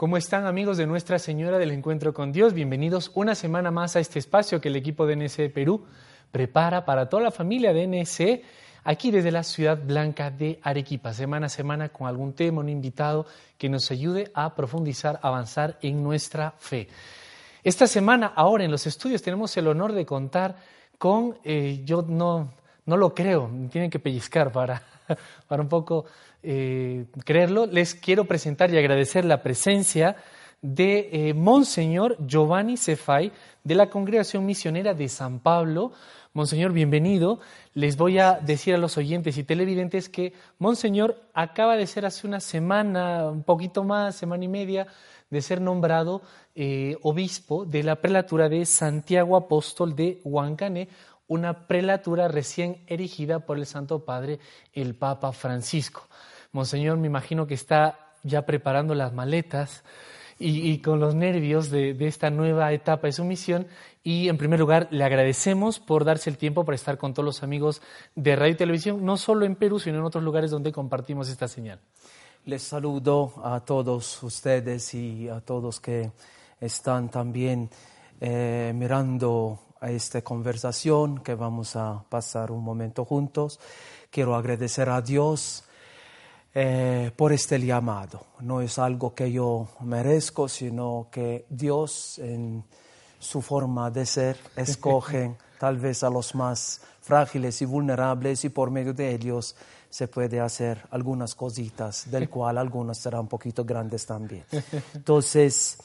¿Cómo están amigos de Nuestra Señora del Encuentro con Dios? Bienvenidos una semana más a este espacio que el equipo de NSE Perú prepara para toda la familia de NSE aquí desde la ciudad blanca de Arequipa, semana a semana con algún tema, un invitado que nos ayude a profundizar, avanzar en nuestra fe. Esta semana, ahora en los estudios, tenemos el honor de contar con, eh, yo no, no lo creo, tienen que pellizcar para, para un poco eh, creerlo, les quiero presentar y agradecer la presencia de eh, Monseñor Giovanni Cefay de la Congregación Misionera de San Pablo. Monseñor, bienvenido. Les voy a decir a los oyentes y televidentes que Monseñor acaba de ser hace una semana, un poquito más, semana y media, de ser nombrado eh, obispo de la prelatura de Santiago Apóstol de Huancané, una prelatura recién erigida por el Santo Padre, el Papa Francisco. Monseñor, me imagino que está ya preparando las maletas y, con los nervios de, esta nueva etapa de su misión. Y en primer lugar, le agradecemos por darse el tiempo para estar con todos los amigos de radio y televisión, no solo en Perú, sino en otros lugares donde compartimos esta señal. Les saludo a todos ustedes y a todos que están también eh, mirando a esta conversación que vamos a pasar un momento juntos. Quiero agradecer a Dios eh, por este llamado. No es algo que yo merezco, sino que Dios en su forma de ser escoge tal vez a los más frágiles y vulnerables y por medio de ellos se puede hacer algunas cositas, del cual algunas serán un poquito grandes también. Entonces,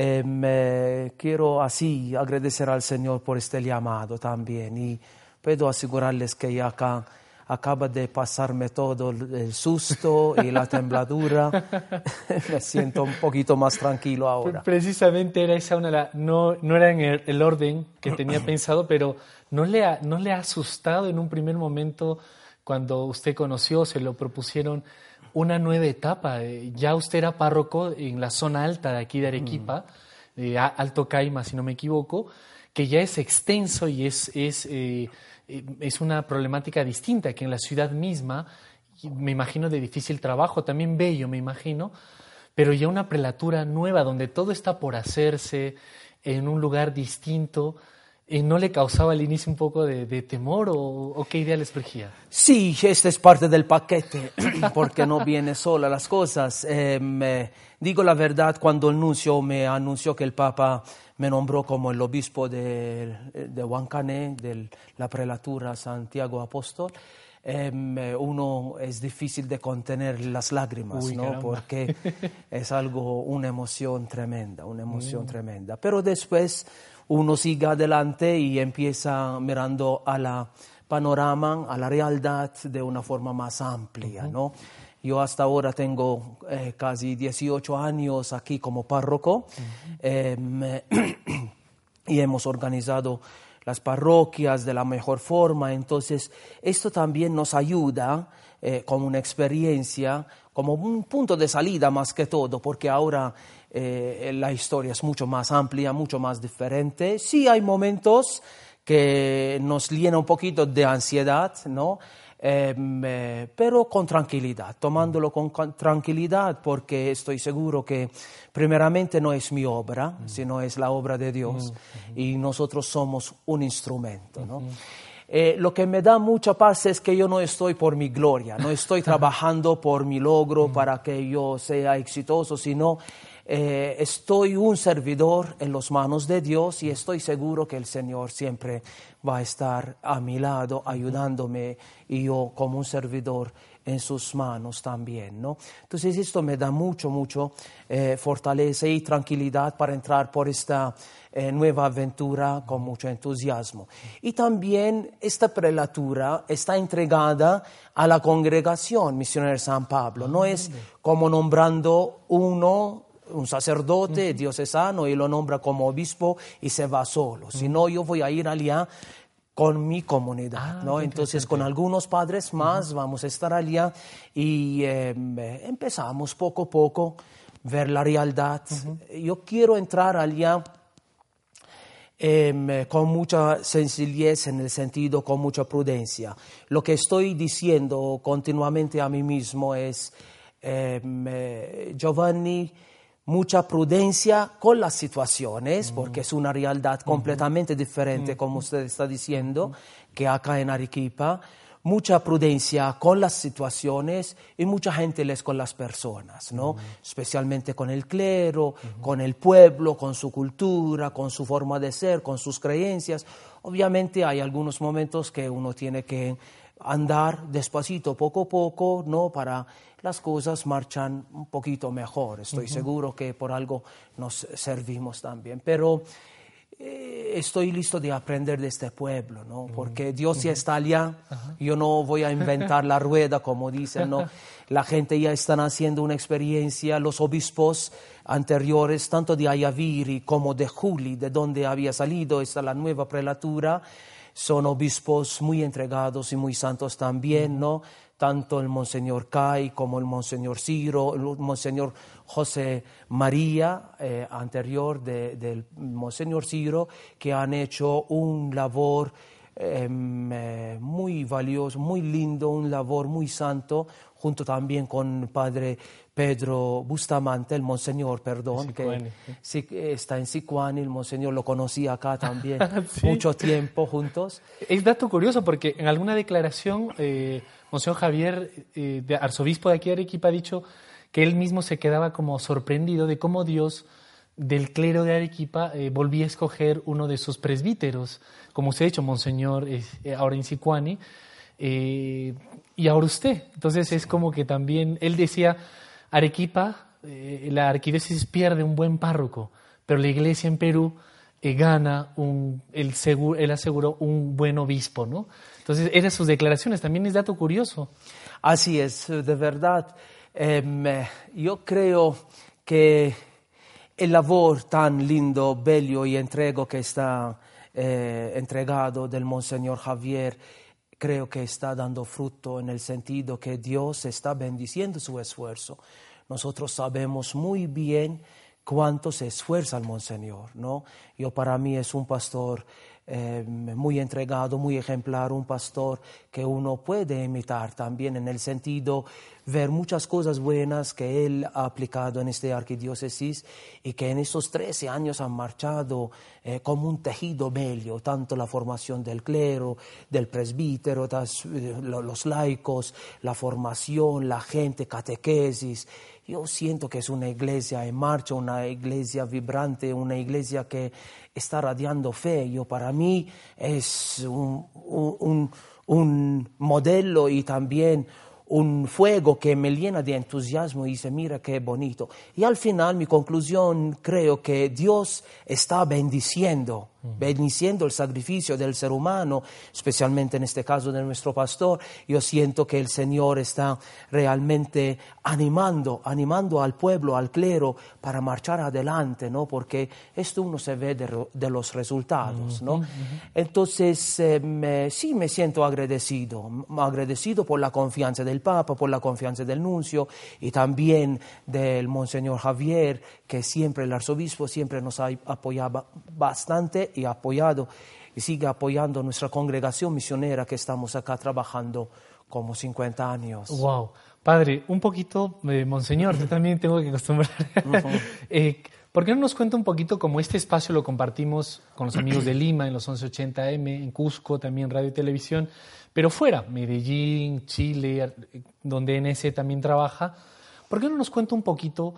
eh, quiero así agradecer al Señor por este llamado también y puedo asegurarles que ya acá acaba de pasarme todo el susto y la tembladura. Me siento un poquito más tranquilo ahora. Precisamente era esa una, no, no era en el, orden que tenía pensado, pero ¿no le, ha, ¿no le ha asustado en un primer momento cuando usted conoció, se lo propusieron una nueva etapa? Eh, ya usted era párroco en la zona alta de aquí de Arequipa, mm. Alto Caima, si no me equivoco, que ya es extenso y es... es eh, eh, es una problemática distinta que en la ciudad misma, me imagino de difícil trabajo, también bello, me imagino, pero ya una prelatura nueva donde todo está por hacerse en un lugar distinto. Eh, ¿No le causaba al inicio un poco de, temor o, qué idea le surgía? Sí, este es parte del paquete, porque no viene sola las cosas. Eh, digo la verdad, cuando el nuncio me anunció que el Papa me nombró como el obispo de, de Huancané, de la prelatura Santiago Apóstol. Em, uno es difícil de contener las lágrimas, ¿no? Porque es algo, una emoción tremenda, una emoción mm. tremenda. Pero después uno sigue adelante y empieza mirando a la panorama, a la realidad de una forma más amplia, ¿no? Yo hasta ahora tengo eh, casi 18 años aquí como párroco em, y hemos organizado las parroquias de la mejor forma. Entonces, esto también nos ayuda eh, como una experiencia, como un punto de salida más que todo, porque ahora eh, la historia es mucho más amplia, mucho más diferente. Sí hay momentos que nos llena un poquito de ansiedad, ¿no? Em, eh, pero con tranquilidad, tomándolo con, tranquilidad porque estoy seguro que primeramente no es mi obra, mm. sino es la obra de Dios mm. y nosotros somos un instrumento. ¿no? Eh, lo que me da mucha paz es que yo no estoy por mi gloria, no estoy trabajando por mi logro mm. para que yo sea exitoso, sino eh, estoy un servidor en las manos de Dios y estoy seguro que el Señor siempre va a estar a mi lado ayudándome y yo como un servidor en sus manos también, ¿no? Entonces esto me da mucho, mucho eh, fortaleza y tranquilidad para entrar por esta eh, nueva aventura con mucho entusiasmo. Y también esta prelatura está entregada a la congregación misionera de San Pablo, no es como nombrando uno un sacerdote diocesano y lo nombra como obispo y se va solo, sino yo voy a ir allá con mi comunidad, ah, ¿no? Entonces con algunos padres más vamos a estar allá y em, empezamos poco a poco ver la realidad. Yo quiero entrar allá em, con mucha sencillez en el sentido, con mucha prudencia. Lo que estoy diciendo continuamente a mí mismo es, em, eh, Giovanni, mucha prudencia con las situaciones, porque es una realidad completamente diferente, como usted está diciendo, que acá en Arequipa. Mucha prudencia con las situaciones y mucha gentilez con las personas, ¿no? Especialmente con el clero, con el pueblo, con su cultura, con su forma de ser, con sus creencias. Obviamente hay algunos momentos que uno tiene que andar despacito, poco a poco, ¿no? Para las cosas marchan un poquito mejor. Estoy seguro que por algo nos servimos también. Pero eh, estoy listo de aprender de este pueblo, ¿no? Porque Dios ya está allá. Yo no voy a inventar la rueda, como dicen, ¿no? La gente ya está haciendo una experiencia, los obispos anteriores, tanto de Ayaviri como de Juli, de donde había salido esta la nueva prelatura, son obispos muy entregados y muy santos también, ¿no? Tanto el Monseñor Kai como el Monseñor Ciro, el Monseñor José María, eh, anterior del Monseñor Ciro, que han hecho un labor em, eh, muy valioso, muy lindo, un labor muy santo, junto también con Padre Pedro Bustamante, el Monseñor, perdón, que está en Sicuani, el Monseñor lo conocía acá también, mucho tiempo juntos. Es dato curioso porque en alguna declaración, eh, Monseñor Javier, eh, de arzobispo de aquí de Arequipa, ha dicho que él mismo se quedaba como sorprendido de cómo Dios del clero de Arequipa eh, volvía a escoger uno de sus presbíteros, como usted ha dicho, Monseñor, ahora en Sicuani, y ahora usted. Entonces es como que también, él decía, Arequipa, eh, la arquidiócesis pierde un buen párroco, pero la iglesia en Perú eh, gana un, él aseguró un buen obispo, ¿no? Entonces, eran sus declaraciones, también es dato curioso. Así es, de verdad. Em, yo creo que el labor tan lindo, bello y entrego que está eh, entregado del Monseñor Javier, creo que está dando fruto en el sentido que Dios está bendiciendo su esfuerzo. Nosotros sabemos muy bien cuánto se esfuerza el Monseñor, ¿no? Yo para mí es un pastor eh, muy entregado, muy ejemplar, un pastor que uno puede imitar también en el sentido ver muchas cosas buenas que él ha aplicado en esta arquidiócesis y que en estos 13 años han marchado eh, como un tejido bello, tanto la formación del clero, del presbítero, eh, los laicos, la formación, la gente, catequesis. Yo siento que es una iglesia en marcha, una iglesia vibrante, una iglesia que está radiando fe. Yo para mí es un, un, un modelo y también un fuego que me llena de entusiasmo y dice, mira qué bonito. Y al final mi conclusión creo que Dios está bendiciendo, bendiciendo el sacrificio del ser humano, especialmente en este caso de nuestro pastor. Yo siento que el Señor está realmente animando, animando al pueblo, al clero, para marchar adelante, ¿no? Porque esto uno se ve de, los resultados, ¿no? Entonces, eh, sí me siento agradecido, agradecido por la confianza del Papa, por la confianza del nuncio y también del Monseñor Javier, que siempre el arzobispo siempre nos ha apoyado bastante y apoyado y sigue apoyando nuestra congregación misionera que estamos acá trabajando como 50 años. Wow. Padre, un poquito, eh, Monseñor, yo también tengo que acostumbrar. eh, ¿Por qué no nos cuenta un poquito cómo este espacio lo compartimos con los amigos de Lima en los 1180M, en Cusco, también radio y televisión, pero fuera, Medellín, Chile, donde NS también trabaja? ¿Por qué no nos cuenta un poquito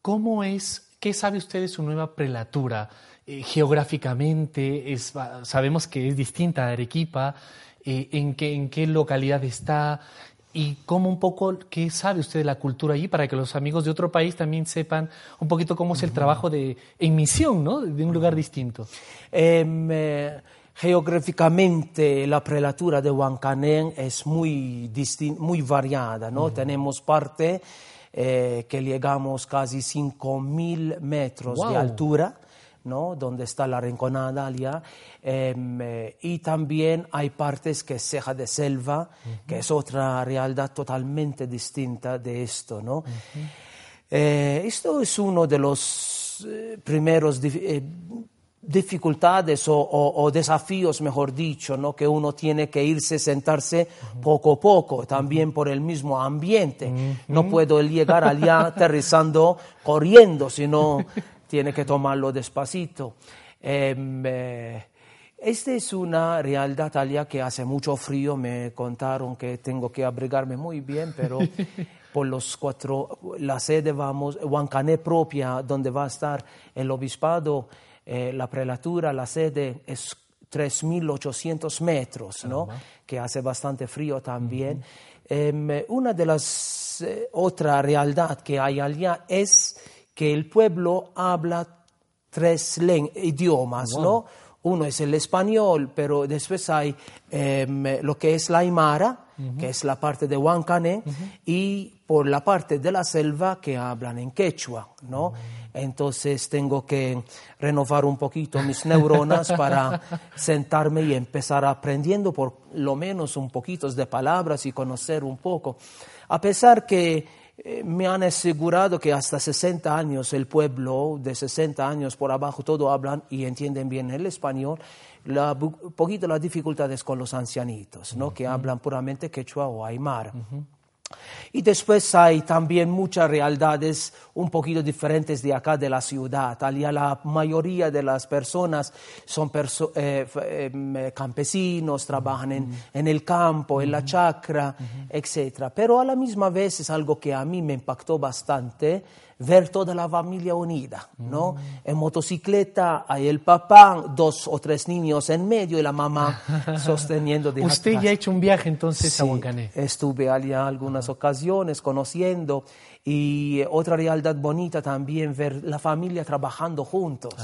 cómo es, qué sabe usted de su nueva prelatura? Eh, geográficamente, es, sabemos que es distinta a Arequipa, eh, en, qué, en qué localidad está, y cómo un poco, qué sabe usted de la cultura allí para que los amigos de otro país también sepan un poquito cómo es el trabajo de, en misión, ¿no? De un lugar distinto. Em, eh, geográficamente la prelatura de Huancanén es muy, muy variada, ¿no? Tenemos parte eh, que llegamos casi 5.000 metros de altura ¿no? donde está la rinconada allá. Em, eh, y también hay partes que es ceja de selva, que es otra realidad totalmente distinta de esto. ¿no? Eh, esto es uno de los eh, primeros dificultades o, o- o desafíos, mejor dicho, ¿no? que uno tiene que irse, sentarse poco a poco, también por el mismo ambiente. No puedo llegar allá aterrizando corriendo, sino tiene que tomarlo despacito. Em, eh, esta es una realidad allá que hace mucho frío, me contaron que tengo que abrigarme muy bien, pero por los cuatro, la sede vamos, Huancané propia, donde va a estar el obispado, eh, la prelatura, la sede es 3.800 metros, ¿no? Que hace bastante frío también. Em, una de las eh, otra realidad que hay allá es que el pueblo habla tres idiomas, ¿no? Uno es el español, pero después hay em, lo que es la aymara, que es la parte de Huancané, y por la parte de la selva que hablan en quechua, ¿no? Entonces tengo que renovar un poquito mis neuronas para sentarme y empezar aprendiendo por lo menos un poquito de palabras y conocer un poco. A pesar que me han asegurado que hasta 60 años el pueblo, de 60 años por abajo, todo hablan y entienden bien el español. La, poquito las dificultades con los ancianitos, ¿no? que hablan puramente quechua o aymara. Y después hay también muchas realidades un poquito diferentes de acá de la ciudad. Allá la mayoría de las personas son perso- eh, em, eh, campesinos, trabajan en, en el campo, en la chacra, etc. Pero a la misma vez es algo que a mí me impactó bastante ver toda la familia unida, ¿no? En motocicleta hay el papá, dos o tres niños en medio y la mamá sosteniendo de Usted atrás. ya ha hecho un viaje entonces a Sí, Huancané. Estuve allá algunas ocasiones conociendo y otra realidad bonita también ver la familia trabajando juntos,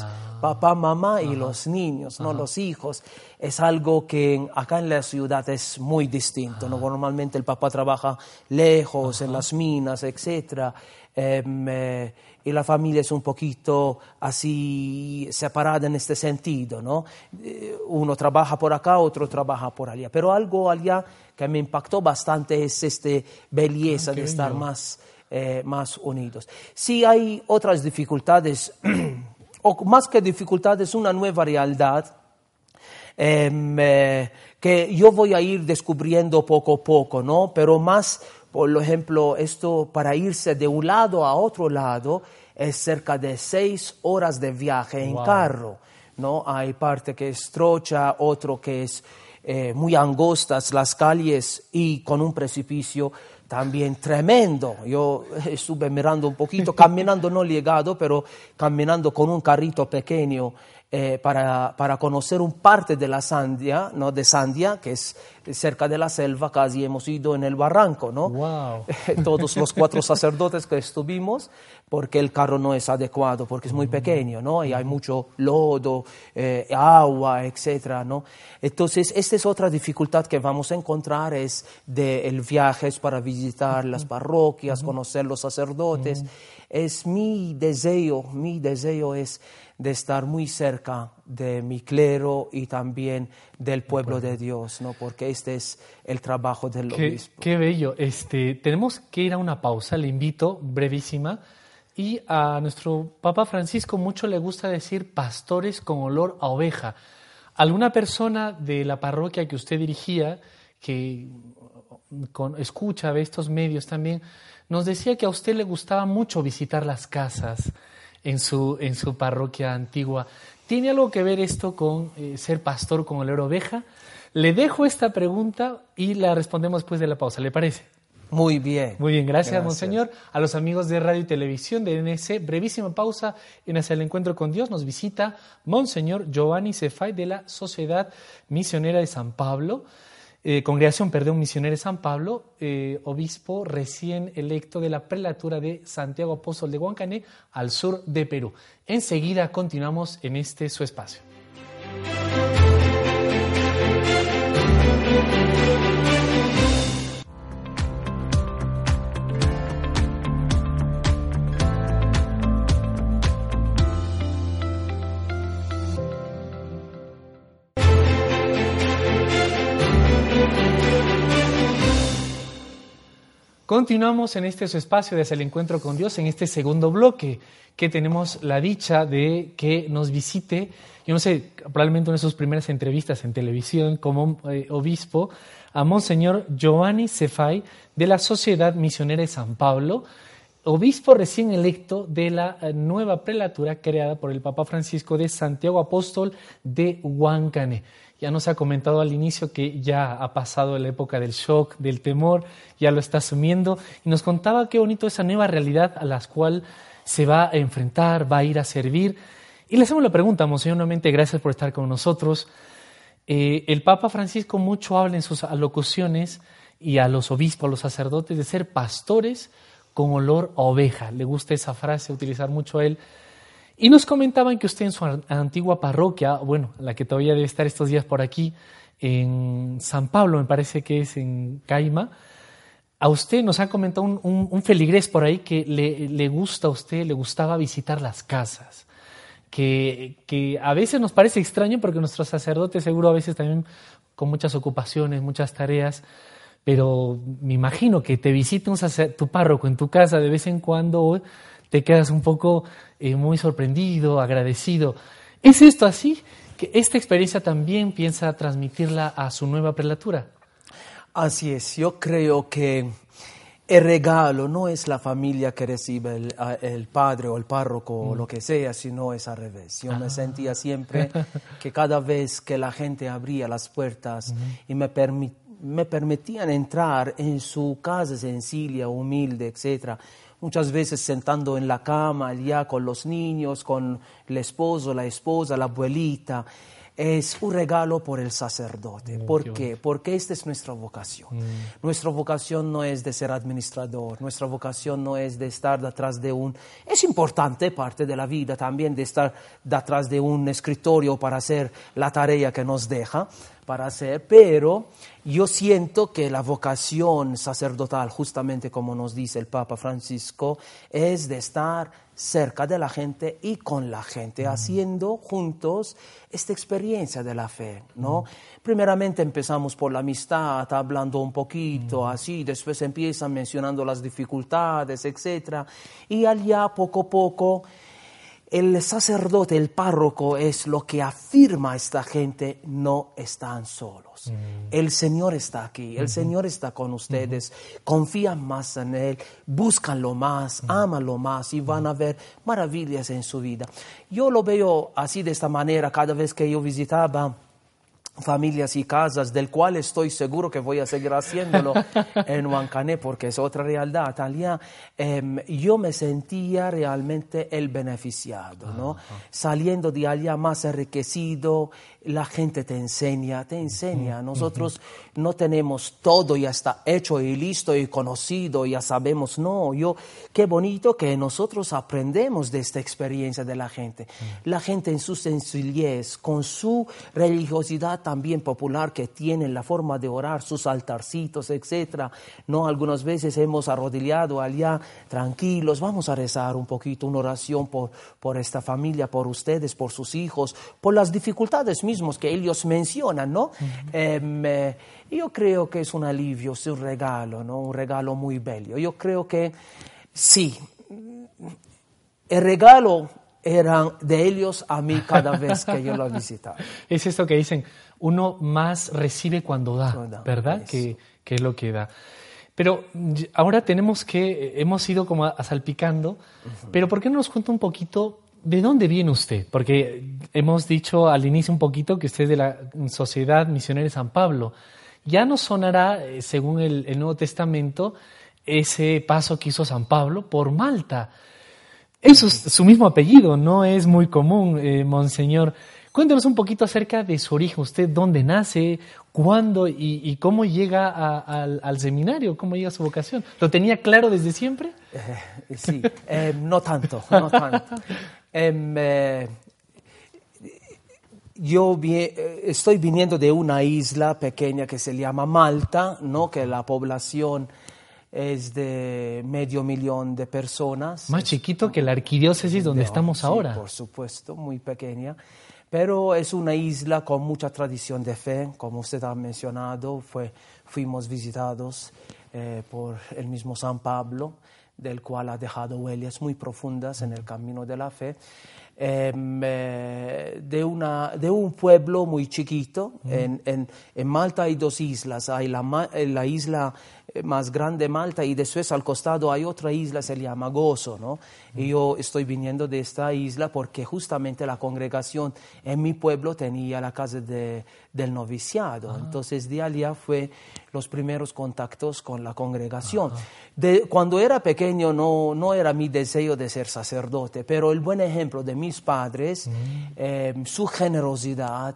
papá, mamá y los niños, no los hijos. Es algo que acá en la ciudad es muy distinto. ¿no? Normalmente el papá trabaja lejos, en las minas, etcétera. Em, eh, y la familia es un poquito así separada en este sentido, ¿no? Eh, Uno trabaja por acá, otro trabaja por allá. Pero algo allá que me impactó bastante es esta belleza Ah, de estar más, eh, más unidos. Sí hay otras dificultades, o más que dificultades, una nueva realidad em, eh, que yo voy a ir descubriendo poco a poco, ¿no? Pero más, por ejemplo, esto para irse de un lado a otro lado es cerca de seis horas de viaje en Wow. carro, ¿no? Hay parte que es trocha, otro que es eh, muy angostas las calles y con un precipicio también tremendo. Yo estuve mirando un poquito, caminando no llegado, pero caminando con un carrito pequeño eh, para, para conocer un parte de la Sandia, ¿no? de Sandia, que es cerca de la selva, casi hemos ido en el barranco, ¿no? Wow. todos los cuatro sacerdotes que estuvimos, porque el carro no es adecuado, porque es muy pequeño, ¿no? Y hay mucho lodo, eh, agua, etcétera, ¿no? Entonces, esta es otra dificultad que vamos a encontrar, es del viaje es para visitar las parroquias, conocer los sacerdotes. Es mi deseo, mi deseo es de estar muy cerca de mi clero y también del pueblo de Dios, ¿no? Porque este es el trabajo del Qué, obispo. qué bello. Este, tenemos que ir a una pausa, le invito, brevísima. Y a nuestro Papa Francisco mucho le gusta decir pastores con olor a oveja. ¿Alguna persona de la parroquia que usted dirigía, que con- escucha, ve estos medios también, nos decía que a usted le gustaba mucho visitar las casas en su, en su parroquia antigua. ¿Tiene algo que ver esto con eh, ser pastor con olor oveja? Le dejo esta pregunta y la respondemos después de la pausa, ¿le parece? Muy bien. Muy bien, gracias, Gracias. Monseñor. A los amigos de Radio y Televisión de NS, brevísima pausa en Hacia el Encuentro con Dios. Nos visita Monseñor Giovanni Cefay de la Sociedad Misionera de San Pablo, eh, Congregación Perdón Misionera de San Pablo, eh, obispo recién electo de la prelatura de Santiago Apóstol de Huancané, al sur de Perú. Enseguida continuamos en este su espacio. Continuamos en este espacio desde el encuentro con Dios, en este segundo bloque, que tenemos la dicha de que nos visite, yo no sé, probablemente una de sus primeras entrevistas en televisión como eh, obispo, a Monseñor Giovanni Cefai de la Sociedad Misionera de San Pablo, obispo recién electo de la eh, nueva prelatura creada por el Papa Francisco de Santiago Apóstol de Huancane. Ya nos ha comentado al inicio que ya ha pasado la época del shock, del temor, ya lo está asumiendo y nos contaba qué bonito esa nueva realidad a la cual se va a enfrentar, va a ir a servir. Y le hacemos la pregunta, Monseñor, nuevamente gracias por estar con nosotros. Eh, el Papa Francisco mucho habla en sus alocuciones y a los obispos, a los sacerdotes, de ser pastores con olor a oveja. Le gusta esa frase, utilizar mucho a él. Y nos comentaban que usted en su antigua parroquia, bueno, la que todavía debe estar estos días por aquí, en San Pablo, me parece que es en Caima, a usted nos ha comentado un, feligrés por ahí que le, gusta a usted, le gustaba visitar las casas. Que, que, a veces nos parece extraño porque nuestros sacerdotes seguro a veces también con muchas ocupaciones, muchas tareas, pero me imagino que te visite un tu párroco en tu casa de vez en cuando te quedas un poco eh, muy sorprendido, agradecido. ¿Es esto así? ¿Que esta experiencia también piensa transmitirla a su nueva prelatura? Así es, yo creo que el regalo no es la familia que recibe el, padre o el párroco o lo que sea, sino es al revés. Yo me ah. sentía siempre que cada vez que la gente abría las puertas y me, me permitían entrar en su casa sencilla, humilde, etcétera, muchas veces sentando en la cama ya con los niños, con el esposo, la esposa, la abuelita. Es un regalo por el sacerdote. ¿Por qué? Porque esta es nuestra vocación. Mm. Nuestra vocación no es de ser administrador, nuestra vocación no es de estar detrás de un... Es importante parte de la vida también de estar detrás de un escritorio para hacer la tarea que nos deja, para hacer, pero yo siento que la vocación sacerdotal, justamente como nos dice el Papa Francisco, es de estar cerca de la gente y con la gente, haciendo juntos esta experiencia de la fe, ¿no? Primeramente empezamos por la amistad, hablando un poquito así, después empiezan mencionando las dificultades, etc. Y allá poco a poco el sacerdote, el párroco es lo que afirma a esta gente, no están solos. Mm. El Señor está aquí, el Señor está con ustedes, confían más en Él, lo más, lo más y van a ver maravillas en su vida. Yo lo veo así de esta manera. Cada vez que yo visitaba familias y casas, del cual estoy seguro que voy a seguir haciéndolo en Huancané, porque es otra realidad. Allá em, yo me sentía realmente el beneficiado, ¿no? Saliendo de allá más enriquecido, la gente te enseña, te enseña. Nosotros no tenemos todo ya está hecho y listo y conocido, ya sabemos. No, yo, qué bonito que nosotros aprendemos de esta experiencia de la gente. La gente en su sencillez, con su religiosidad también popular que tienen, la forma de orar, sus altarcitos, etc. No, algunas veces hemos arrodillado allá tranquilos, vamos a rezar un poquito, una oración por, por esta familia, por ustedes, por sus hijos, por las dificultades mismas que ellos mencionan, ¿no? Em, eh, yo creo que es un alivio, es un regalo, ¿no? Un regalo muy bello. Yo creo que sí, el regalo era de ellos a mí cada vez que yo lo visitaba. es esto que dicen, uno más recibe cuando da, ¿verdad? Que, que, es lo que da. Pero ahora tenemos que, hemos ido como salpicando, pero ¿por qué no nos cuenta un poquito ¿De dónde viene usted? Porque hemos dicho al inicio un poquito que usted es de la Sociedad Misionera de San Pablo. Ya no sonará, eh, según el, Nuevo Testamento, ese paso que hizo San Pablo por Malta. Eso es su mismo apellido, no es muy común, eh, Monseñor. Cuéntenos un poquito acerca de su origen, usted dónde nace, cuándo y, cómo llega al, seminario, cómo llega a su vocación. ¿Lo tenía claro desde siempre? Eh, sí, no tanto, no tanto. Em, eh, yo eh, estoy viniendo de una isla pequeña que se llama Malta, ¿no? que la población es de medio millón de personas. Más chiquito que la arquidiócesis donde estamos ahora. Por supuesto, muy pequeña. Pero es una isla con mucha tradición de fe, como usted ha mencionado, fue, fuimos visitados eh, por el mismo San Pablo, del cual ha dejado huellas muy profundas en el camino de la fe. Em, eh, de, una, de un pueblo muy chiquito. En, en, en, Malta hay dos islas. Hay la, eh, la isla más grande, Malta, y después al costado hay otra isla, se llama Gozo. ¿no? Y yo estoy viniendo de esta isla porque justamente la congregación en mi pueblo tenía la casa de, del noviciado. Entonces de allá fue los primeros contactos con la congregación. De, cuando era pequeño no, no era mi deseo de ser sacerdote, pero el buen ejemplo de mis padres, eh, su generosidad,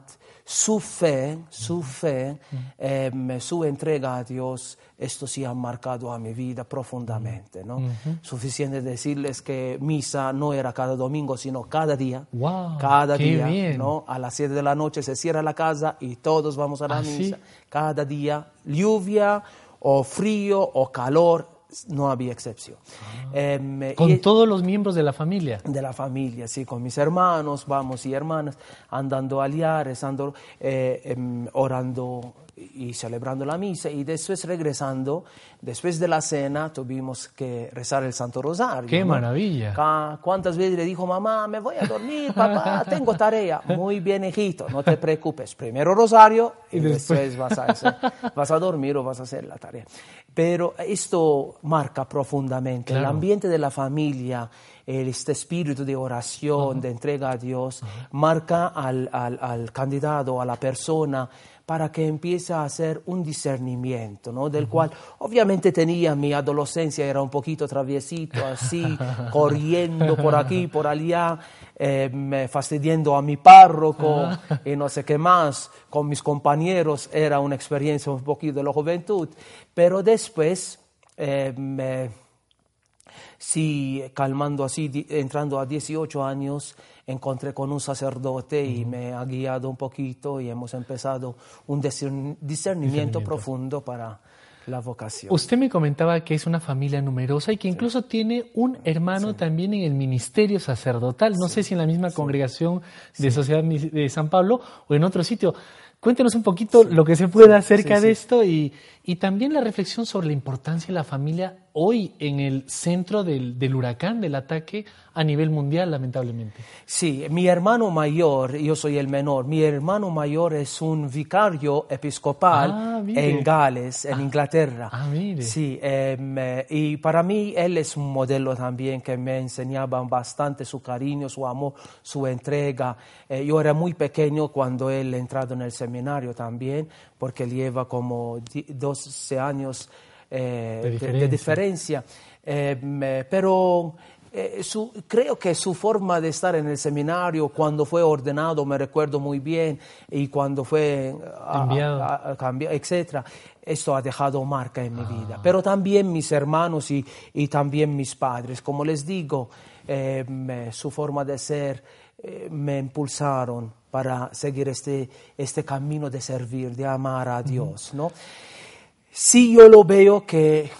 su fe, su fe, eh, su entrega a Dios, esto sí ha marcado a mi vida profundamente. ¿no? Suficiente decirles que misa no era cada domingo, sino cada día. Wow, cada día, bien. ¿no? A las 7 de la noche se cierra la casa y todos vamos a la ¿Ah, sí? misa. Cada día, lluvia o frío o calor, no había excepción. Em, Ah. Con y- todos los miembros de la familia. de la familia, sí, con mis hermanos, vamos y hermanas, andando allá, rezando, eh, em, orando y celebrando la misa y después regresando, después de la cena tuvimos que rezar el Santo Rosario. ¡Qué ¿no? maravilla! ¿Cuántas veces le dijo mamá, me voy a dormir, papá, tengo tarea? Muy bien, hijito, no te preocupes. Primero Rosario y, Y después- después, vas, a hacer- vas a dormir o vas a hacer la tarea. Pero esto marca profundamente el Claro. ambiente de la familia, el- este espíritu de oración, de entrega a Dios, marca al, al- al candidato, a la persona, para que empiece a hacer un discernimiento, ¿no? del cual obviamente tenía mi adolescencia, era un poquito traviesito, así, corriendo por aquí, por allá, eh, fastidiando a mi párroco y no sé qué más, con mis compañeros, era una experiencia un poquito de la juventud, pero después... eh, me- Sí, calmando así, entrando a 18 años, encontré con un sacerdote y me ha guiado un poquito y hemos empezado un discern- discernimiento, Discernimiento. profundo para la vocación. Usted me comentaba que es una familia numerosa y que incluso tiene un hermano también en el ministerio sacerdotal. No sé si en la misma congregación de Sociedad de San Pablo o en otro sitio. Cuéntenos un poquito lo que se pueda acerca de esto y, y también la reflexión sobre la importancia de la familia hoy en el centro del, del huracán, del ataque a nivel mundial, lamentablemente. Sí, mi hermano mayor, yo soy el menor, mi hermano mayor es un vicario episcopal Ah, en Gales, en Inglaterra. ah, mire. Sí, em, eh, y para mí él es un modelo también que me enseñaba bastante su cariño, su amor, su entrega. Eh, yo era muy pequeño cuando él entrado en el seminario también, porque lleva como di- 12 años eh, De diferencia. de diferencia. Eh, pero eh, su- creo que su forma de estar en el seminario, cuando fue ordenado, me recuerdo muy bien, y cuando fue a- Enviado. a- a cambiar, etcétera, esto ha dejado marca en mi vida. Pero también mis hermanos y, y también mis padres, como les digo, eh, me- su forma de ser eh, me impulsaron para seguir este, este camino de servir, de amar a Dios, ¿no? Sí, yo lo veo que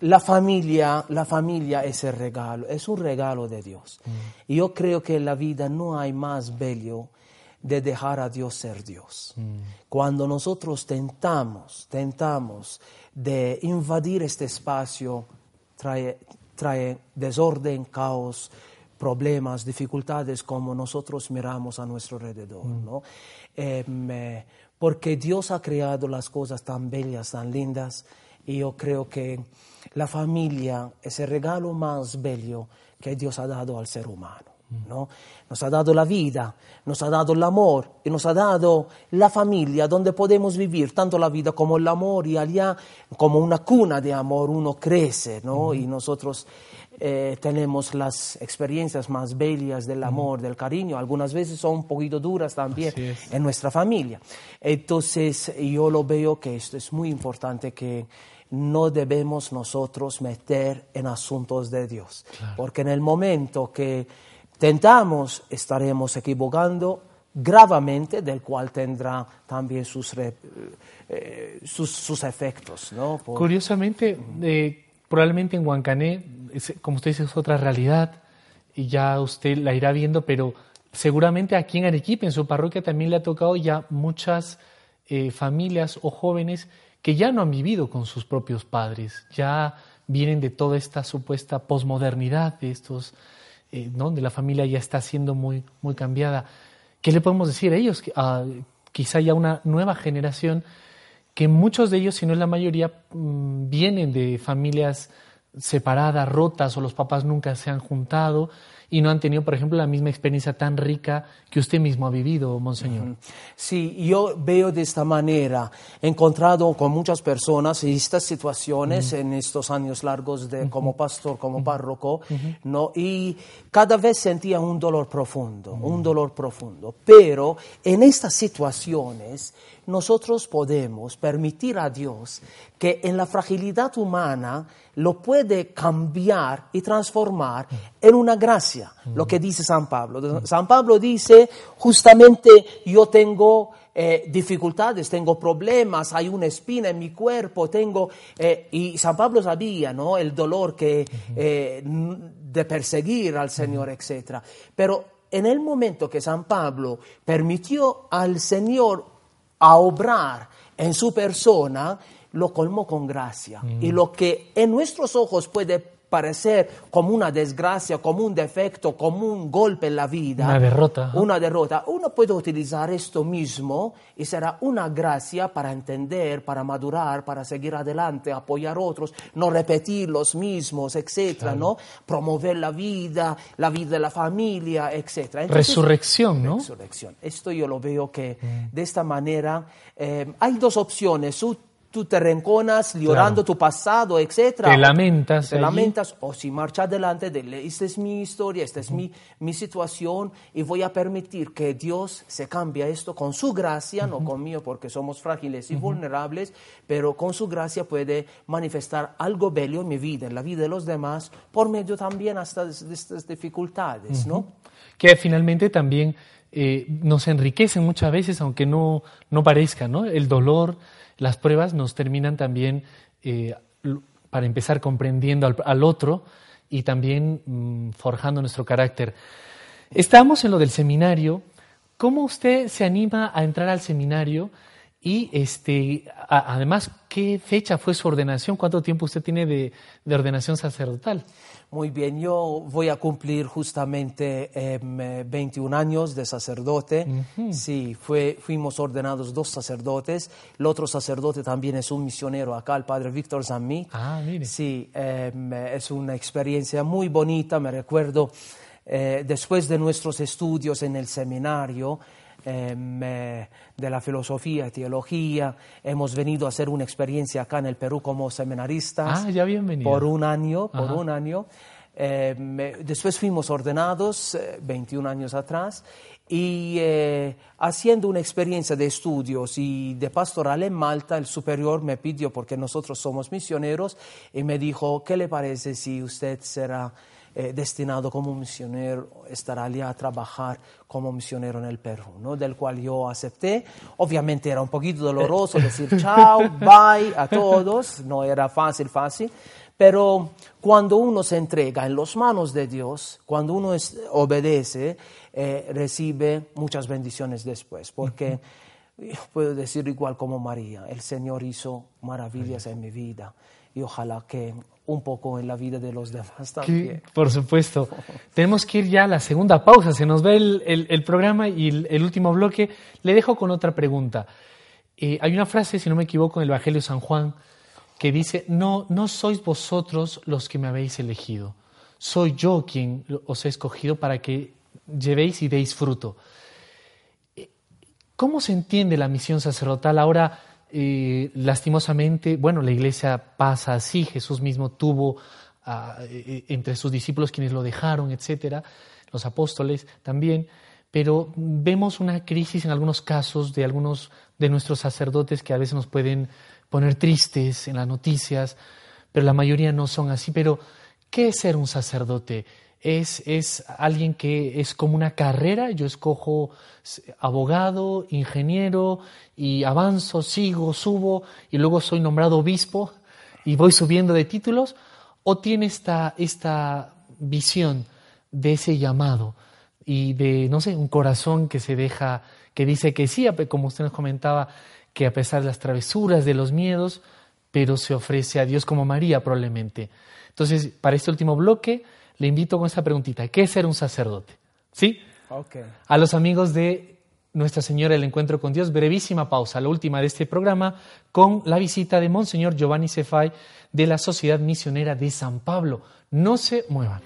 la familia, la familia es el regalo, es un regalo de Dios. Y yo creo que en la vida no hay más bello de dejar a Dios ser Dios. Cuando nosotros tentamos, tentamos de invadir este espacio, trae, trae desorden, caos, problemas, dificultades como nosotros miramos a nuestro alrededor, ¿no? Em, eh, porque Dios ha creado las cosas tan bellas, tan lindas, y yo creo que la familia es el regalo más bello que Dios ha dado al ser humano. ¿no? Nos ha dado la vida, nos ha dado el amor y nos ha dado la familia donde podemos vivir tanto la vida como el amor y allá como una cuna de amor uno crece ¿no? y nosotros eh, tenemos las experiencias más bellas del amor, del cariño, algunas veces son un poquito duras también en nuestra familia. Entonces yo lo veo que esto es muy importante que no debemos nosotros meter en asuntos de Dios, porque en el momento que tentamos estaremos equivocando gravemente, del cual tendrá también sus, eh, sus, sus efectos. ¿no? Por- Curiosamente, eh, probablemente en Huancané, como usted dice, es otra realidad y ya usted la irá viendo, pero seguramente aquí en Arequipa, en su parroquia, también le ha tocado ya muchas eh, familias o jóvenes que ya no han vivido con sus propios padres, ya vienen de toda esta supuesta posmodernidad, de estos, eh, donde la familia ya está siendo muy, muy cambiada. ¿Qué le podemos decir a ellos? Ah, quizá ya una nueva generación que muchos de ellos, si no es la mayoría, mm, vienen de familias separadas, rotas, o los papás nunca se han juntado y no han tenido, por ejemplo, la misma experiencia tan rica que usted mismo ha vivido, Monseñor. Sí, yo veo de esta manera, he encontrado con muchas personas estas situaciones en estos años largos de, como pastor, como párroco, ¿no? y cada vez sentía un dolor profundo, un dolor profundo. Pero en estas situaciones nosotros podemos permitir a Dios que en la fragilidad humana lo puede cambiar y transformar en una gracia, lo que dice San Pablo. San Pablo dice, justamente yo tengo eh, dificultades, tengo problemas, hay una espina en mi cuerpo, tengo... Eh, y San Pablo sabía, ¿no? El dolor que, eh, de perseguir al Señor, etc. Pero en el momento que San Pablo permitió al Señor a obrar en su persona, lo colmó con gracia. Y lo que en nuestros ojos puede parecer como una desgracia, como un defecto, como un golpe en la vida. Una derrota. Una derrota. Uno puede utilizar esto mismo y será una gracia para entender, para madurar, para seguir adelante, apoyar a otros, no repetir los mismos, etcétera, ¿no? Promover la vida, la vida de la familia, etcétera. resurrección, ¿no? Resurrección. Esto yo lo veo que mm. de esta manera eh, hay dos opciones tú te renconas llorando tu pasado, etc. Te lamentas. Te lamentas, o si marcha adelante, dile, esta es mi historia, esta es mi, mi, situación, y voy a permitir que Dios se cambie esto con su gracia, no con mío, porque somos frágiles y vulnerables, pero con su gracia puede manifestar algo bello en mi vida, en la vida de los demás, por medio también hasta de, estas dificultades, ¿no? Que finalmente también eh, nos enriquecen muchas veces, aunque no, no parezca, ¿no? El dolor las pruebas nos terminan también, eh, para empezar, comprendiendo al, otro y también mm, forjando nuestro carácter. Estamos en lo del seminario. ¿Cómo usted se anima a entrar al seminario? Y este, además, ¿qué fecha fue su ordenación? ¿Cuánto tiempo usted tiene de ordenación sacerdotal? Muy bien, yo voy a cumplir justamente 21 eh, años de sacerdote. Sí, fue, fuimos ordenados dos sacerdotes. El otro sacerdote también es un misionero acá, el padre Víctor Zammi. Ah, mire. Sí, em, es una experiencia muy bonita. Me recuerdo, eh, después de nuestros estudios en el seminario, Em, eh, de la filosofía teología. Hemos venido a hacer una experiencia acá en el Perú como seminaristas. Ah, ya bienvenido. Por un año, por un año. Em, eh, después fuimos ordenados 21 eh, años atrás y haciendo una experiencia de estudios y de pastoral en Malta, el superior me pidió, porque nosotros somos misioneros, y me dijo, ¿qué le parece si usted será eh, destinado como misionero, estar allí a trabajar como misionero en el Perú, ¿no? del cual yo acepté. Obviamente era un poquito doloroso decir chao, bye a todos, no era fácil, fácil, pero cuando uno se entrega en las manos de Dios, cuando uno obedece, eh, recibe muchas bendiciones después, porque puedo decir igual como María, el Señor hizo maravillas en mi vida y ojalá que un poco en la vida de los demás también. por supuesto. Tenemos que ir ya a la segunda pausa. Se nos ve el, programa y el, último bloque. Le dejo con otra pregunta. Eh, hay una frase, si no me equivoco, en el Evangelio de San Juan que dice, no, no sois vosotros los que me habéis elegido, soy yo quien os he escogido para que llevéis y deis fruto. Eh, ¿Cómo se entiende la misión sacerdotal ahora? Eh, lastimosamente, bueno, la iglesia pasa así, Jesús mismo tuvo ah, eh, entre sus discípulos quienes lo dejaron, etcétera, los apóstoles también, pero vemos una crisis en algunos casos de algunos de nuestros sacerdotes que a veces nos pueden poner tristes en las noticias, pero la mayoría no son así. Pero, ¿qué es ser un sacerdote? Es, es alguien que es como una carrera, yo escojo abogado, ingeniero y avanzo, sigo, subo y luego soy nombrado obispo y voy subiendo de títulos, o tiene esta, esta visión de ese llamado y de, no sé, un corazón que se deja, que dice que sí, como usted nos comentaba, que a pesar de las travesuras, de los miedos, pero se ofrece a Dios como María probablemente. Entonces, para este último bloque, le invito con esta preguntita, ¿qué es ser un sacerdote? ¿Sí? Okay. A los amigos de Nuestra Señora del Encuentro con Dios, brevísima pausa, la última de este programa, con la visita de Monseñor Giovanni Cefay de la Sociedad Misionera de San Pablo. No se muevan.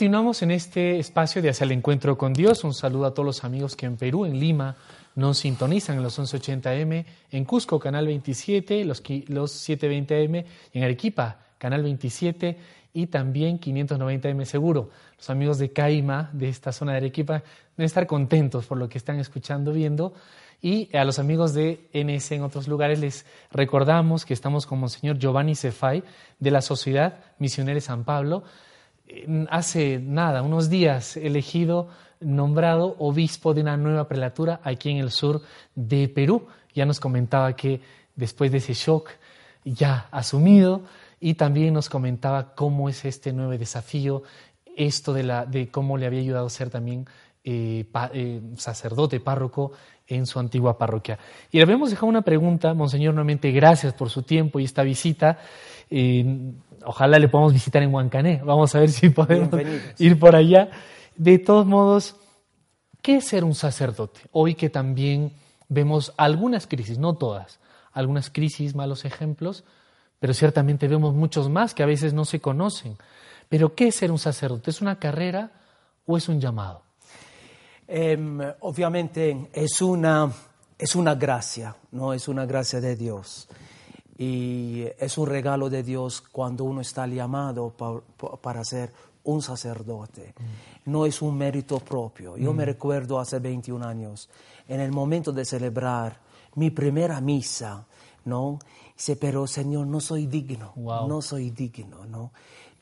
Continuamos en este espacio de Hacia el Encuentro con Dios. Un saludo a todos los amigos que en Perú, en Lima, nos sintonizan en los 1180M, en Cusco, Canal 27, los, los 720M, en Arequipa, Canal 27 y también 590M seguro. Los amigos de Caima, de esta zona de Arequipa, deben estar contentos por lo que están escuchando, viendo. Y a los amigos de NS en otros lugares les recordamos que estamos con Monseñor Giovanni Cefay de la Sociedad Misionera San Pablo hace nada, unos días, elegido, nombrado obispo de una nueva prelatura aquí en el sur de Perú. Ya nos comentaba que después de ese shock ya asumido y también nos comentaba cómo es este nuevo desafío, esto de, la, de cómo le había ayudado a ser también eh, eh, sacerdote, párroco en su antigua parroquia. Y le habíamos dejado una pregunta, Monseñor, nuevamente gracias por su tiempo y esta visita. Eh, ojalá le podamos visitar en Huancané. Vamos a ver si podemos ir por allá. De todos modos, ¿qué es ser un sacerdote? Hoy que también vemos algunas crisis, no todas, algunas crisis, malos ejemplos, pero ciertamente vemos muchos más que a veces no se conocen. Pero ¿qué es ser un sacerdote? ¿Es una carrera o es un llamado? Em, obviamente es una, es una gracia, ¿no? Es una gracia de Dios. Y es un regalo de Dios cuando uno está llamado para ser un sacerdote. Mm. No es un mérito propio. Yo me mm. recuerdo hace 21 años, en el momento de celebrar mi primera misa, ¿no? Dice, pero Señor, no soy digno, no soy digno, ¿no?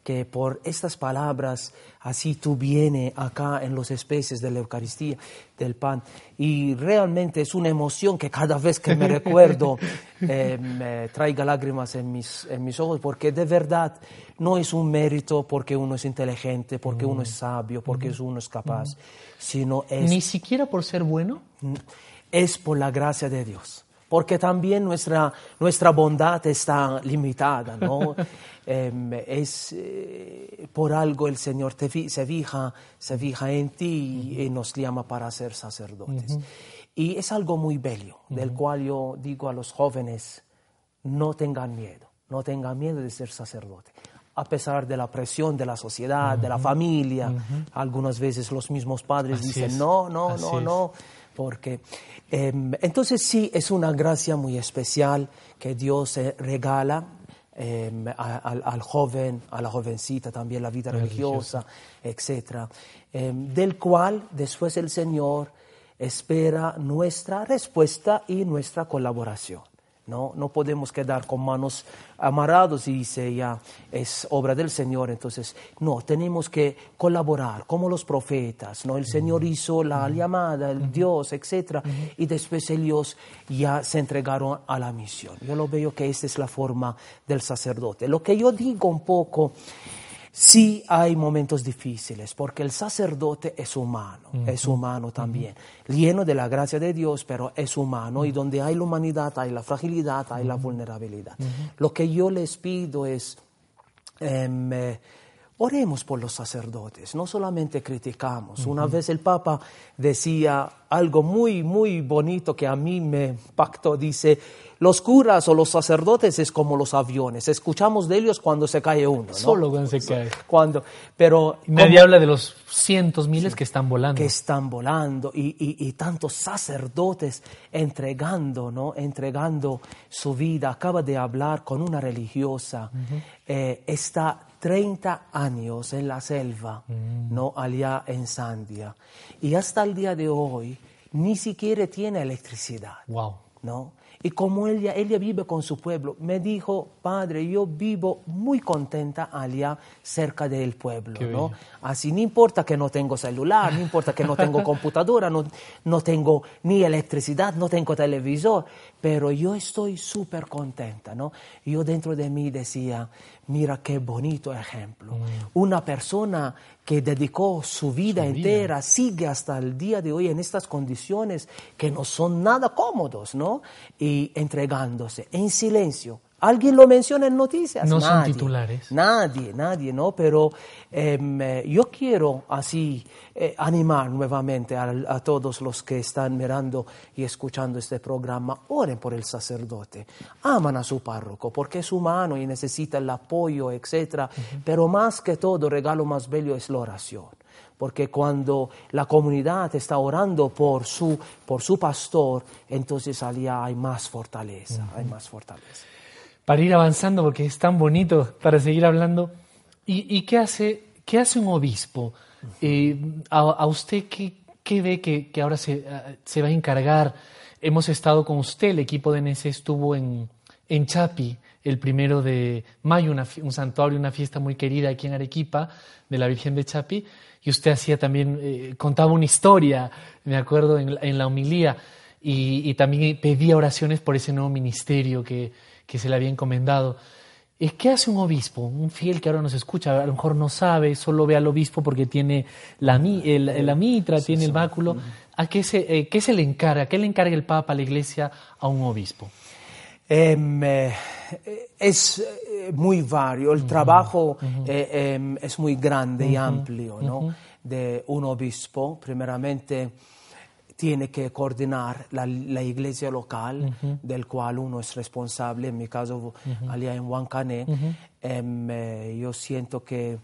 Que por estas palabras así tú vienes acá en los especies de la Eucaristía, del pan. Y realmente es una emoción que cada vez que me recuerdo eh, me traiga lágrimas en mis, en mis ojos, porque de verdad no es un mérito porque uno es inteligente, porque uno es sabio, porque uno es capaz, sino es... Ni siquiera por ser bueno. Es por la gracia de Dios porque también nuestra, nuestra bondad está limitada, ¿no? Em, es eh, por algo el Señor te, se, fija, se fija en ti y, nos llama para ser sacerdotes. Y es algo muy bello, del cual yo digo a los jóvenes, no tengan miedo, no tengan miedo de ser sacerdote. A pesar de la presión de la sociedad, de la familia. Algunas veces los mismos padres dicen, no, no, no, no, porque em, entonces sí es una gracia muy especial que Dios regala em, al, joven, a la jovencita también la vida religiosa, etc. Em, del cual después el Señor espera nuestra respuesta y nuestra colaboración. ¿No? No podemos quedar con manos amarrados y dice ya es obra del Señor. Entonces, no, tenemos que colaborar como los profetas, ¿no? El Señor hizo la llamada, el Dios, etc. Y después ellos ya se entregaron a la misión. Yo lo veo que esta es la forma del sacerdote. Lo que yo digo un poco Sí hay momentos difíciles, porque el sacerdote es humano, es humano también, lleno de la gracia de Dios, pero es humano, y donde hay la humanidad hay la fragilidad, hay la vulnerabilidad. Lo que yo les pido es, em, eh, oremos por los sacerdotes, no solamente criticamos. Una vez el Papa decía algo muy, muy bonito que a mí me impactó, dice, los curas o los sacerdotes es como los aviones, escuchamos de ellos cuando se cae uno. ¿no? Solo cuando se cae. Cuando, pero Nadie habla de los cientos, miles que están volando. Que están volando y, y, tantos sacerdotes entregando, ¿no? Entregando su vida. Acaba de hablar con una religiosa, eh, está 30 años en la selva, mm. ¿no? Allá en Sandia. Y hasta el día de hoy ni siquiera tiene electricidad. Wow. ¿no? Y como ella, ella vive con su pueblo, me dijo, padre, yo vivo muy contenta allá cerca del pueblo, Qué ¿no? Así no importa que no tengo celular, no importa que no tengo computadora, no, no tengo ni electricidad, no tengo televisor, pero yo estoy súper contenta, ¿no? Yo dentro de mí decía, mira qué bonito ejemplo. Una persona que dedicó su vida Su vida. entera sigue hasta el día de hoy en estas condiciones que no son nada cómodos, ¿no? Y entregándose en silencio. ¿Alguien lo menciona en noticias? No son titulares. Nadie, nadie, ¿no? Pero em, eh, yo quiero así eh, animar nuevamente a, a todos los que están mirando y escuchando este programa, oren por el sacerdote, aman a su párroco porque es humano y necesita el apoyo, etc. Pero más que todo, el regalo más bello es la oración. Porque cuando la comunidad está orando por su, por su pastor, entonces allá hay más fortaleza, hay más fortaleza. Para ir avanzando, porque es tan bonito para seguir hablando. ¿Y, qué, hace, qué hace un obispo? Eh, a, usted qué, qué ve que, que ahora se, ah, se va a encargar? Hemos estado con usted, el equipo de NS estuvo en, en Chapi el primero de mayo, un santuario, una fiesta muy querida aquí en Arequipa de la Virgen de Chapi, y usted hacía también, eh, contaba una historia, me acuerdo, en, la- homilía, y también pedía oraciones por ese nuevo ministerio que, que se le había encomendado. ¿Qué hace un obispo? Un fiel que ahora nos escucha, a lo mejor no sabe, solo ve al obispo porque tiene la, mi- el- la mitra, tiene el báculo. ¿A qué se, eh, qué se le encarga? ¿Qué le encarga el Papa a la Iglesia a un obispo? Em, eh, es eh, muy vario, el trabajo eh, em, es muy grande y amplio, ¿no? De un obispo, primeramente tiene que coordinar la, la iglesia local del cual uno es responsable, en mi caso allá en Huancané, eh, yo siento que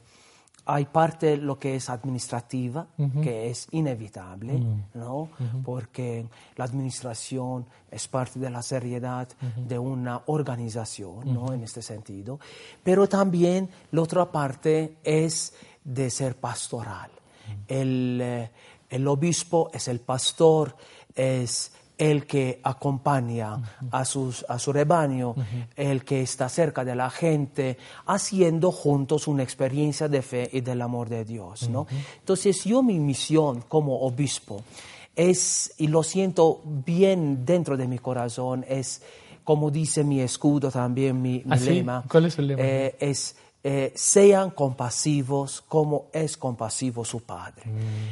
hay parte lo que es administrativa, que es inevitable, ¿no? Porque la administración es parte de la seriedad de una organización, ¿no? En este sentido. Pero también la otra parte es de ser pastoral. El, eh, el obispo es el pastor, es el que acompaña a, sus, a su rebaño, el que está cerca de la gente, haciendo juntos una experiencia de fe y del amor de Dios. ¿no? Entonces yo mi misión como obispo es, y lo siento bien dentro de mi corazón, es como dice mi escudo también, mi, mi ¿Ah, sí? lema, ¿Cuál es su lema? eh, es eh, sean compasivos como es compasivo su Padre.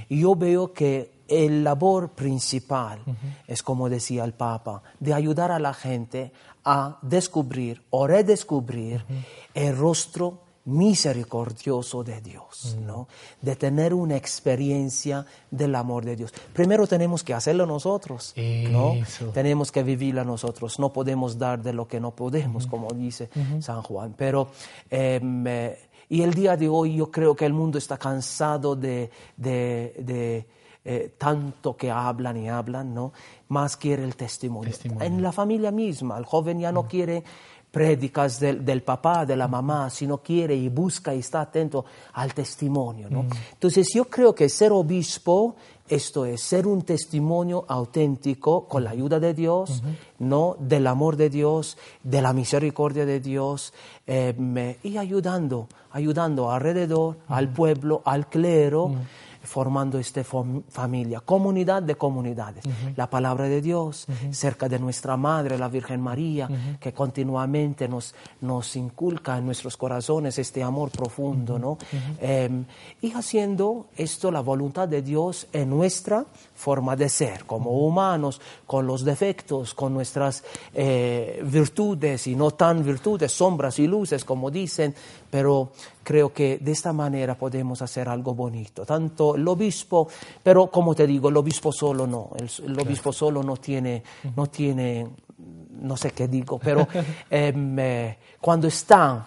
Y yo veo que el labor principal es, como decía el Papa, de ayudar a la gente a descubrir o redescubrir el rostro misericordioso de Dios, ¿no? De tener una experiencia del amor de Dios. Primero tenemos que hacerlo nosotros, ¿no? Eso. Tenemos que vivirla nosotros. No podemos dar de lo que no podemos, como dice San Juan. Pero em, eh, y el día de hoy yo creo que el mundo está cansado de, de- de, eh, tanto que hablan y hablan, ¿no? Más quiere el testimonio. Testimonio. En la familia misma, el joven ya no quiere prédicas del, del papá, de la mamá, sino quiere y busca y está atento al testimonio. ¿no? Entonces yo creo que ser obispo, esto es, ser un testimonio auténtico con la ayuda de Dios, ¿no? del amor de Dios, de la misericordia de Dios, eh, y ayudando, ayudando alrededor, al pueblo, al clero, formando esta fam- familia, comunidad de comunidades. La palabra de Dios, cerca de nuestra Madre, la Virgen María, que continuamente nos, nos inculca en nuestros corazones este amor profundo, ¿no? Em, y haciendo esto la voluntad de Dios en nuestra forma de ser, como humanos, con los defectos, con nuestras eh, virtudes y no tan virtudes, sombras y luces, como dicen, pero creo que de esta manera podemos hacer algo bonito. Tanto el obispo, pero como te digo, el obispo solo no, el, el obispo solo no tiene, no tiene, no sé qué digo, pero em, eh, cuando está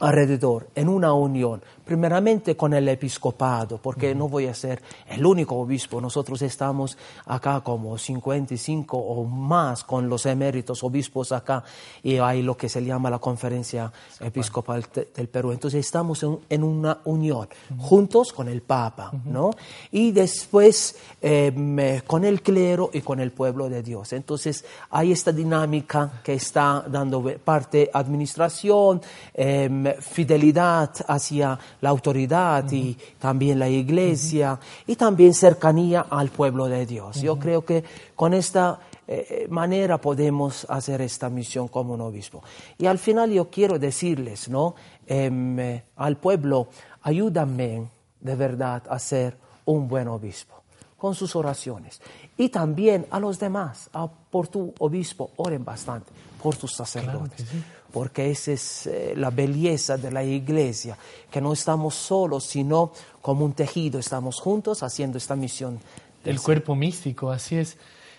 alrededor, en una unión, primeramente con el episcopado, porque no voy a ser el único obispo, nosotros estamos acá como 55 o más con los eméritos obispos acá y hay lo que se llama la conferencia episcopal del Perú. Entonces estamos en, una unión, juntos con el Papa, ¿no? Y después em, con el clero y con el pueblo de Dios. Entonces hay esta dinámica que está dando parte administración, em, fidelidad hacia la autoridad y también la iglesia y también cercanía al pueblo de Dios. Yo creo que con esta eh, manera podemos hacer esta misión como un obispo. Y al final yo quiero decirles, ¿no? Em, eh, al pueblo, ayúdame de verdad a ser un buen obispo con sus oraciones. Y también a los demás, por tu obispo, oren bastante, por tus sacerdotes porque esa es eh, la belleza de la iglesia, que no estamos solos, sino como un tejido, estamos juntos haciendo esta misión. El cuerpo místico, así es.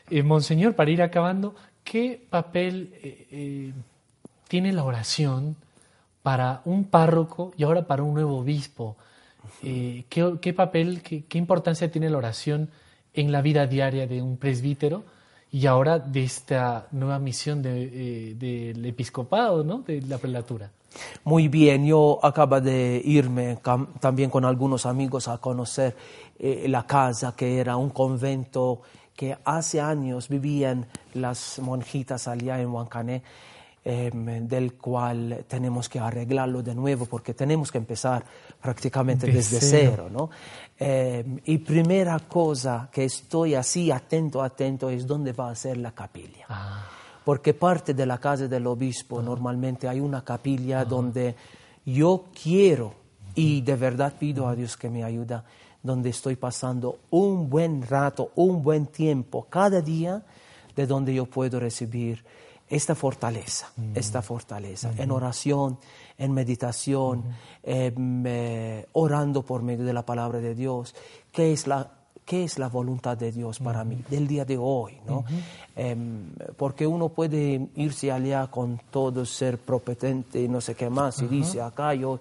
Eh, Monseñor, para ir acabando, ¿qué papel eh, tiene la oración para un párroco y ahora para un nuevo obispo? ¿qué, papel, qué, qué importancia tiene la oración en la vida diaria de un presbítero? Y ahora de esta nueva misión eh, del episcopado, ¿no? de la prelatura. Muy bien, yo acabo de irme también con algunos amigos a conocer eh, la casa que era un convento que hace años vivían las monjitas allá en Huancané Em, del cual tenemos que arreglarlo de nuevo porque tenemos que empezar prácticamente desde cero. ¿no? Em, y primera cosa que estoy así atento, atento es dónde va a ser la capilla. Ah. Porque parte de la casa del obispo ah. normalmente hay una capilla ah. donde yo quiero y de verdad pido a Dios que me ayude, donde estoy pasando un buen rato, un buen tiempo cada día de donde yo puedo recibir esta fortaleza, mm. esta fortaleza, en oración, en meditación, eh, orando por medio de la palabra de Dios, ¿qué es la, qué es la voluntad de Dios para mí, del día de hoy? ¿no? Em, porque uno puede irse allá con todo, ser propetente y no sé qué más, y dice, acá yo,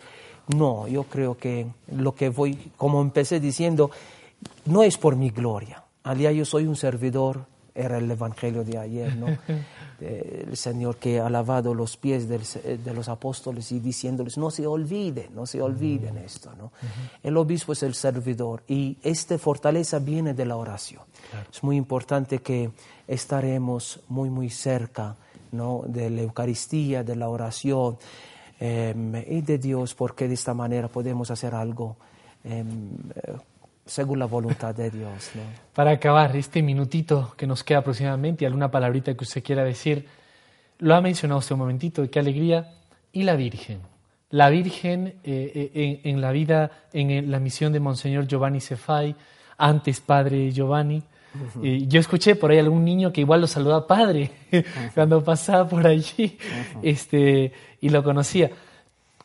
no, yo creo que lo que voy, como empecé diciendo, no es por mi gloria, allá yo soy un servidor era el Evangelio de ayer, ¿no? el Señor que ha lavado los pies de los apóstoles y diciéndoles, no se olviden, no se olviden esto, ¿no? El obispo es el servidor y esta fortaleza viene de la oración. Es muy importante que estaremos muy, muy cerca, ¿no? De la Eucaristía, de la oración em, y de Dios, porque de esta manera podemos hacer algo em, según la voluntad de Dios. Para acabar este minutito que nos queda aproximadamente, alguna palabrita que usted quiera decir, lo ha mencionado usted un momentito, qué alegría, y la Virgen. La Virgen eh, eh, en, la vida, en la misión de Monseñor Giovanni Cefai, antes Padre Giovanni. Eh, yo escuché por ahí algún niño que igual lo saludaba Padre cuando pasaba por allí este, y lo conocía.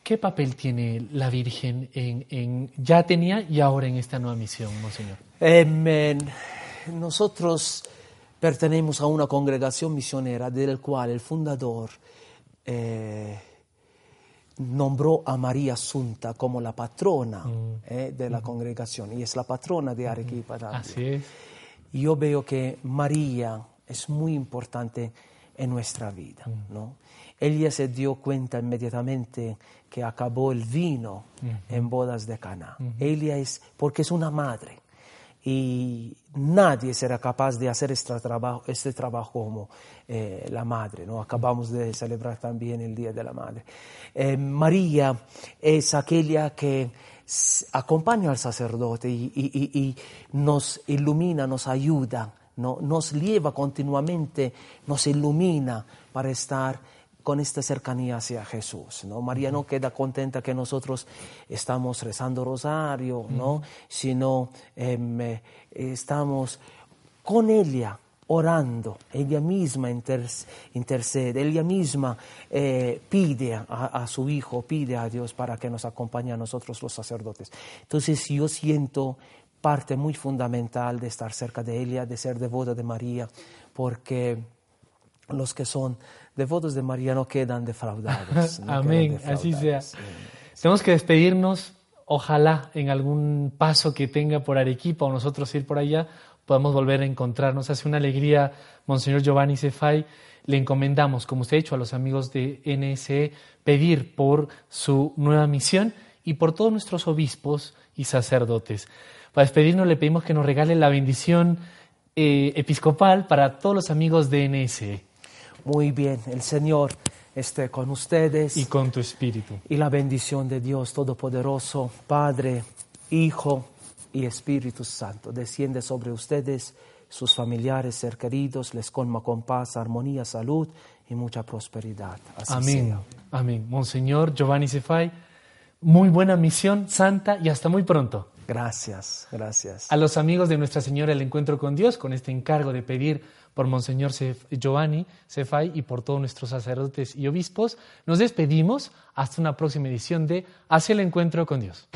¿Qué papel tiene la Virgen en, ya tenía y ahora en esta nueva misión, Monseñor? nosotros pertenecemos a una congregación misionera del cual el fundador eh, nombró a María Asunta como la patrona mm. eh, de la congregación y es la patrona de Arequipa Así es. Yo veo que María es muy importante en nuestra vida, mm. ¿no? Ella se dio cuenta inmediatamente que acabó el vino en bodas de Cana. Ella es, porque es una madre. Y nadie será capaz de hacer este trabajo, este trabajo como eh, la madre. ¿no? Acabamos de celebrar también el Día de la Madre. Eh, María es aquella que acompaña al sacerdote y, nos ilumina, nos ayuda, ¿no? nos lleva continuamente, nos ilumina para estar con esta cercanía hacia Jesús. ¿no? María no queda contenta que nosotros estamos rezando rosario, ¿no? sino em, eh, estamos con ella orando, ella misma intercede, ella misma eh, pide a, a, su Hijo, pide a Dios para que nos acompañe a nosotros los sacerdotes. Entonces yo siento parte muy fundamental de estar cerca de ella, de ser devota de María, porque los que son devotos de María no quedan defraudados. Amén, así sea. Tenemos que despedirnos. ojalá en algún paso que tenga por Arequipa o nosotros ir por allá, podamos volver a encontrarnos. Hace una alegría, Monseñor Giovanni Cefay, le encomendamos, como usted ha hecho a los amigos de NSE, pedir por su nueva misión y por todos nuestros obispos y sacerdotes. Para despedirnos le pedimos que nos regale la bendición eh, episcopal para todos los amigos de NSE. Muy bien, el Señor esté con ustedes. Y con tu espíritu. Y la bendición de Dios Todopoderoso, Padre, Hijo y Espíritu Santo, desciende sobre ustedes, sus familiares, ser queridos, les colma con paz, armonía, salud y mucha prosperidad. Así Amén. sea. Amén. Monseñor Giovanni Cefay, muy buena misión, santa y hasta muy pronto. Gracias, gracias. A los amigos de Nuestra Señora el Encuentro con Dios, con este encargo de pedir por Monseñor Giovanni Cefay y por todos nuestros sacerdotes y obispos, nos despedimos hasta una próxima edición de Hacia el Encuentro con Dios.